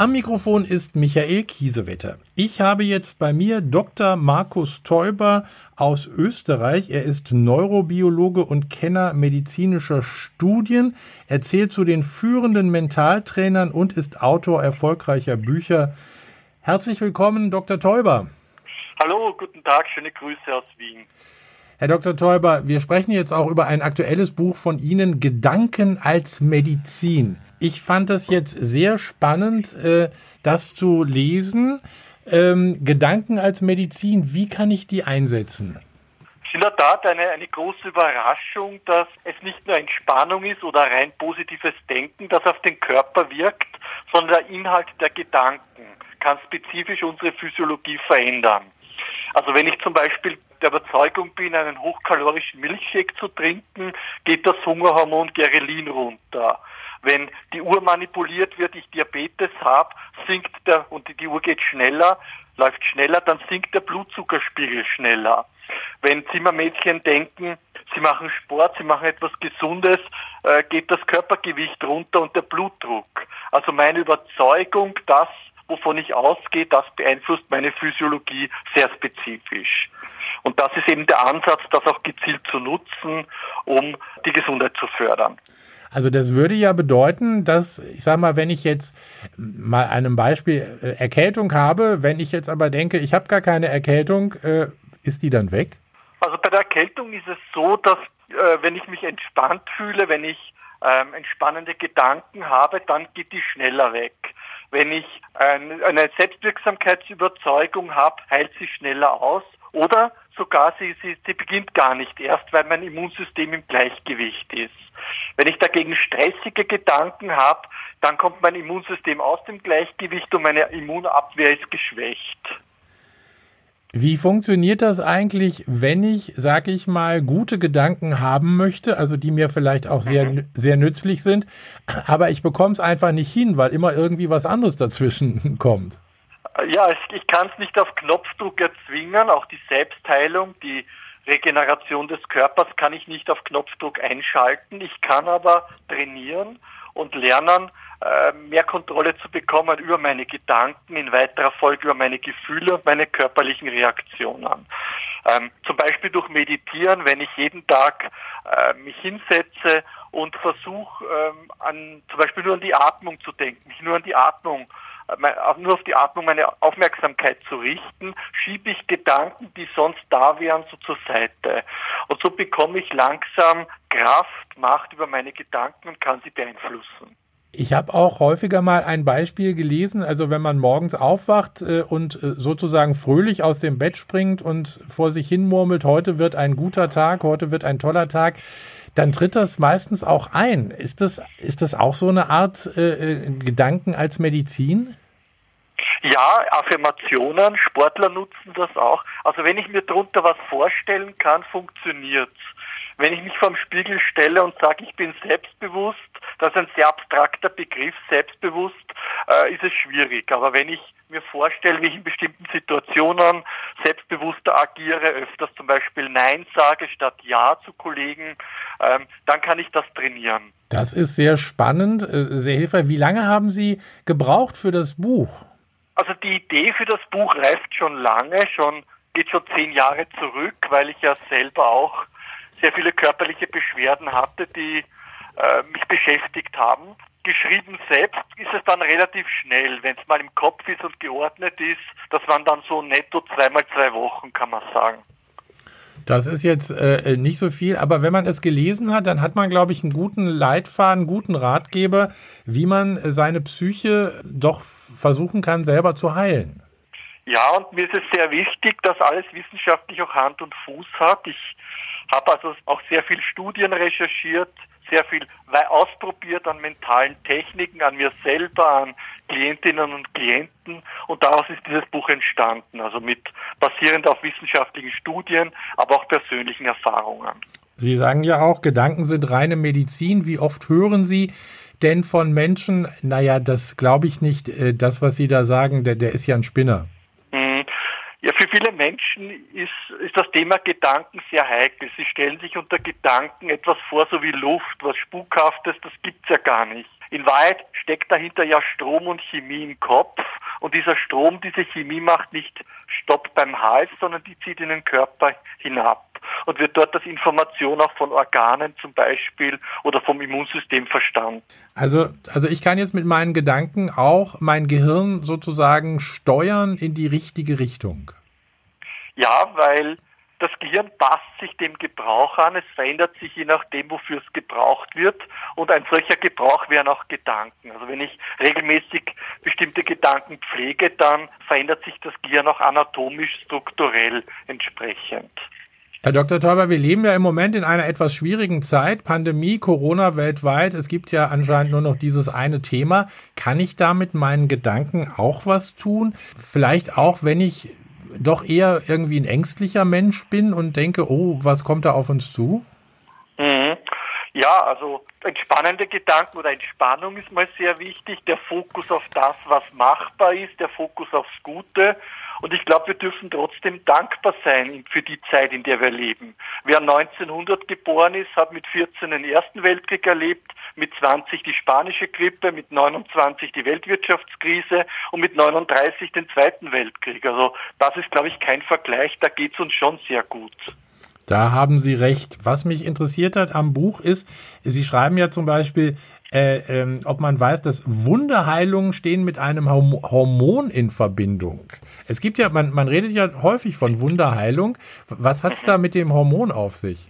Am Mikrofon ist Michael Kiesewetter. Ich habe jetzt bei mir Dr. Markus Teuber aus Österreich. Er ist Neurobiologe und Kenner medizinischer Studien. Er zählt zu den führenden Mentaltrainern und ist Autor erfolgreicher Bücher. Herzlich willkommen, Dr. Teuber. Hallo, guten Tag, schöne Grüße aus Wien. Herr Dr. Teuber, wir sprechen jetzt auch über ein aktuelles Buch von Ihnen, Gedanken als Medizin ich fand es jetzt sehr spannend, äh, das zu lesen. Ähm, Gedanken als Medizin, wie kann ich die einsetzen? Es ist in der Tat eine, eine große Überraschung, dass es nicht nur Entspannung ist oder rein positives Denken, das auf den Körper wirkt, sondern der Inhalt der Gedanken kann spezifisch unsere Physiologie verändern. Also wenn ich zum Beispiel der Überzeugung bin, einen hochkalorischen Milchshake zu trinken, geht das Hungerhormon Gerelin runter. Wenn die Uhr manipuliert wird, ich Diabetes habe, sinkt der, und die Uhr geht schneller, läuft schneller, dann sinkt der Blutzuckerspiegel schneller. Wenn Zimmermädchen denken, sie machen Sport, sie machen etwas Gesundes, äh, geht das Körpergewicht runter und der Blutdruck. Also meine Überzeugung, das, wovon ich ausgehe, das beeinflusst meine Physiologie sehr spezifisch. Und das ist eben der Ansatz, das auch gezielt zu nutzen, um die Gesundheit zu fördern. Also das würde ja bedeuten, dass, ich sage mal, wenn ich jetzt mal einem Beispiel äh, Erkältung habe, wenn ich jetzt aber denke, ich habe gar keine Erkältung, äh, ist die dann weg? Also bei der Erkältung ist es so, dass äh, wenn ich mich entspannt fühle, wenn ich ähm, entspannende Gedanken habe, dann geht die schneller weg. Wenn ich ein, eine Selbstwirksamkeitsüberzeugung habe, heilt sie schneller aus. Oder sogar sie, sie, sie beginnt gar nicht erst, weil mein Immunsystem im Gleichgewicht ist. Wenn ich dagegen stressige Gedanken habe, dann kommt mein Immunsystem aus dem Gleichgewicht und meine Immunabwehr ist geschwächt. Wie funktioniert das eigentlich, wenn ich, sag ich mal, gute Gedanken haben möchte, also die mir vielleicht auch sehr, mhm. sehr nützlich sind, aber ich bekomme es einfach nicht hin, weil immer irgendwie was anderes dazwischen kommt? Ja, ich kann es nicht auf Knopfdruck erzwingen, auch die Selbstheilung, die Regeneration des Körpers kann ich nicht auf Knopfdruck einschalten. Ich kann aber trainieren und lernen, äh, mehr Kontrolle zu bekommen über meine Gedanken, in weiterer Folge über meine Gefühle und meine körperlichen Reaktionen. Ähm, zum Beispiel durch Meditieren, wenn ich jeden Tag äh, mich hinsetze und versuche, ähm, an, zum Beispiel nur an die Atmung zu denken, mich nur an die Atmung nur auf die Atmung meine Aufmerksamkeit zu richten, schiebe ich Gedanken, die sonst da wären, so zur Seite. Und so bekomme ich langsam Kraft, Macht über meine Gedanken und kann sie beeinflussen. Ich habe auch häufiger mal ein Beispiel gelesen, also wenn man morgens aufwacht äh, und äh, sozusagen fröhlich aus dem Bett springt und vor sich hin murmelt, heute wird ein guter Tag, heute wird ein toller Tag, dann tritt das meistens auch ein. Ist das, ist das auch so eine Art äh, äh Gedanken als Medizin? Ja, Affirmationen, Sportler nutzen das auch. Also wenn ich mir darunter was vorstellen kann, funktioniert's. Wenn ich mich vorm Spiegel stelle und sage, ich bin selbstbewusst, das ist ein sehr abstrakter Begriff, selbstbewusst, äh, ist es schwierig. Aber wenn ich mir vorstelle, wie ich in bestimmten Situationen selbstbewusster agiere, öfters zum Beispiel Nein sage statt Ja zu Kollegen, ähm, dann kann ich das trainieren. Das ist sehr spannend, äh, sehr hilfreich. Wie lange haben Sie gebraucht für das Buch? Also die Idee für das Buch reift schon lange, schon geht schon zehn Jahre zurück, weil ich ja selber auch sehr viele körperliche Beschwerden hatte, die äh, mich beschäftigt haben. Geschrieben selbst ist es dann relativ schnell, wenn es mal im Kopf ist und geordnet ist. Das waren dann so netto zweimal zwei Wochen, kann man sagen. Das ist jetzt äh, nicht so viel, aber wenn man es gelesen hat, dann hat man, glaube ich, einen guten Leitfaden, einen guten Ratgeber, wie man seine Psyche doch versuchen kann, selber zu heilen. Ja, und mir ist es sehr wichtig, dass alles wissenschaftlich auch Hand und Fuß hat. Ich habe also auch sehr viel Studien recherchiert, sehr viel ausprobiert an mentalen Techniken, an mir selber, an Klientinnen und Klienten und daraus ist dieses Buch entstanden, also mit basierend auf wissenschaftlichen Studien, aber auch persönlichen Erfahrungen. Sie sagen ja auch, Gedanken sind reine Medizin. Wie oft hören Sie, denn von Menschen, naja, das glaube ich nicht, äh, das, was Sie da sagen, der, der ist ja ein Spinner. Viele Menschen ist, ist das Thema Gedanken sehr heikel. Sie stellen sich unter Gedanken etwas vor, so wie Luft, was Spukhaftes, das gibt's ja gar nicht. In Wahrheit steckt dahinter ja Strom und Chemie im Kopf und dieser Strom, diese Chemie macht nicht Stopp beim Hals, sondern die zieht in den Körper hinab und wird dort als Information auch von Organen zum Beispiel oder vom Immunsystem verstanden. Also, also ich kann jetzt mit meinen Gedanken auch mein Gehirn sozusagen steuern in die richtige Richtung. Ja, weil das Gehirn passt sich dem Gebrauch an, es verändert sich je nachdem, wofür es gebraucht wird. Und ein solcher Gebrauch wären auch Gedanken. Also wenn ich regelmäßig bestimmte Gedanken pflege, dann verändert sich das Gehirn auch anatomisch, strukturell entsprechend. Herr Dr. Teuber, wir leben ja im Moment in einer etwas schwierigen Zeit. Pandemie, Corona weltweit. Es gibt ja anscheinend nur noch dieses eine Thema. Kann ich da mit meinen Gedanken auch was tun? Vielleicht auch, wenn ich doch eher irgendwie ein ängstlicher Mensch bin und denke, oh, was kommt da auf uns zu? Mhm. Ja, also entspannende Gedanken oder Entspannung ist mal sehr wichtig. Der Fokus auf das, was machbar ist, der Fokus aufs Gute. Und ich glaube, wir dürfen trotzdem dankbar sein für die Zeit, in der wir leben. Wer 1900 geboren ist, hat mit 14 den Ersten Weltkrieg erlebt, mit 20 die spanische Grippe, mit 29 die Weltwirtschaftskrise und mit 39 den Zweiten Weltkrieg. Also das ist, glaube ich, kein Vergleich. Da geht es uns schon sehr gut. Da haben Sie recht. Was mich interessiert hat am Buch ist, Sie schreiben ja zum Beispiel, äh, ähm, ob man weiß, dass Wunderheilungen stehen mit einem Hormon in Verbindung. Es gibt ja, man, man redet ja häufig von Wunderheilung. Was hat es da mit dem Hormon auf sich?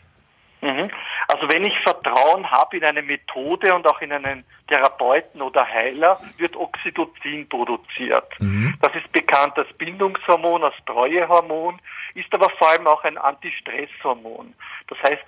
Mhm. Also wenn ich Vertrauen habe in eine Methode und auch in einen Therapeuten oder Heiler, wird Oxytocin produziert. Mhm. Das ist bekannt als Bindungshormon, als Treuehormon, ist aber vor allem auch ein Antistresshormon. Das heißt,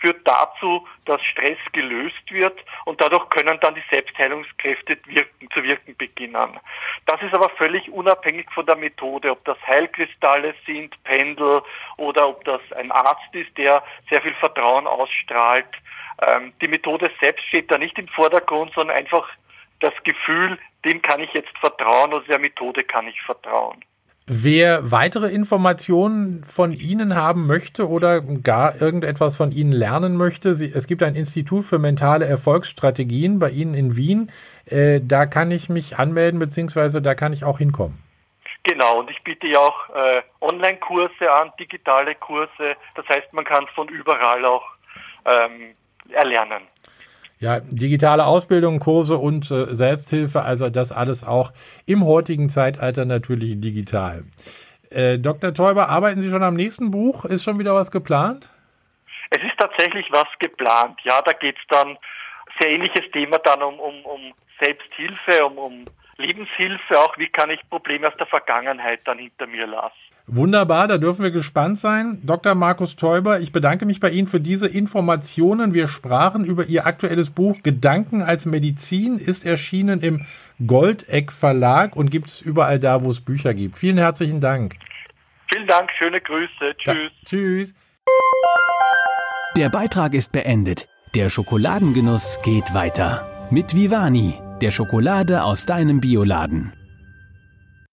führt dazu, dass Stress gelöst wird und dadurch können dann die Selbstheilungskräfte wirken, zu wirken beginnen. Das ist aber völlig unabhängig von der Methode, ob das Heilkristalle sind, Pendel oder ob das ein Arzt ist, der sehr viel Vertrauen ausstrahlt. Ähm, die Methode selbst steht da nicht im Vordergrund, sondern einfach das Gefühl, dem kann ich jetzt vertrauen oder der Methode kann ich vertrauen. Wer weitere Informationen von Ihnen haben möchte oder gar irgendetwas von Ihnen lernen möchte, Sie, es gibt ein Institut für mentale Erfolgsstrategien bei Ihnen in Wien. Äh, da kann ich mich anmelden, beziehungsweise da kann ich auch hinkommen. Genau, und ich biete ja auch äh, Online-Kurse an, digitale Kurse. Das heißt, man kann von überall auch ähm, erlernen. Ja, digitale Ausbildung, Kurse und äh, Selbsthilfe, also das alles auch im heutigen Zeitalter natürlich digital. Äh, Dr. Teuber, arbeiten Sie schon am nächsten Buch? Ist schon wieder was geplant? Es ist tatsächlich was geplant. Ja, da geht es dann, sehr ähnliches Thema dann um, um, um Selbsthilfe, um, um Lebenshilfe, auch wie kann ich Probleme aus der Vergangenheit dann hinter mir lassen. Wunderbar, da dürfen wir gespannt sein. Dr. Markus Teuber, ich bedanke mich bei Ihnen für diese Informationen. Wir sprachen über Ihr aktuelles Buch Gedanken als Medizin, ist erschienen im Goldeck Verlag und gibt es überall da, wo es Bücher gibt. Vielen herzlichen Dank. Vielen Dank, schöne Grüße. Tschüss. Da, tschüss. Der Beitrag ist beendet. Der Schokoladengenuss geht weiter. Mit Vivani, der Schokolade aus deinem Bioladen.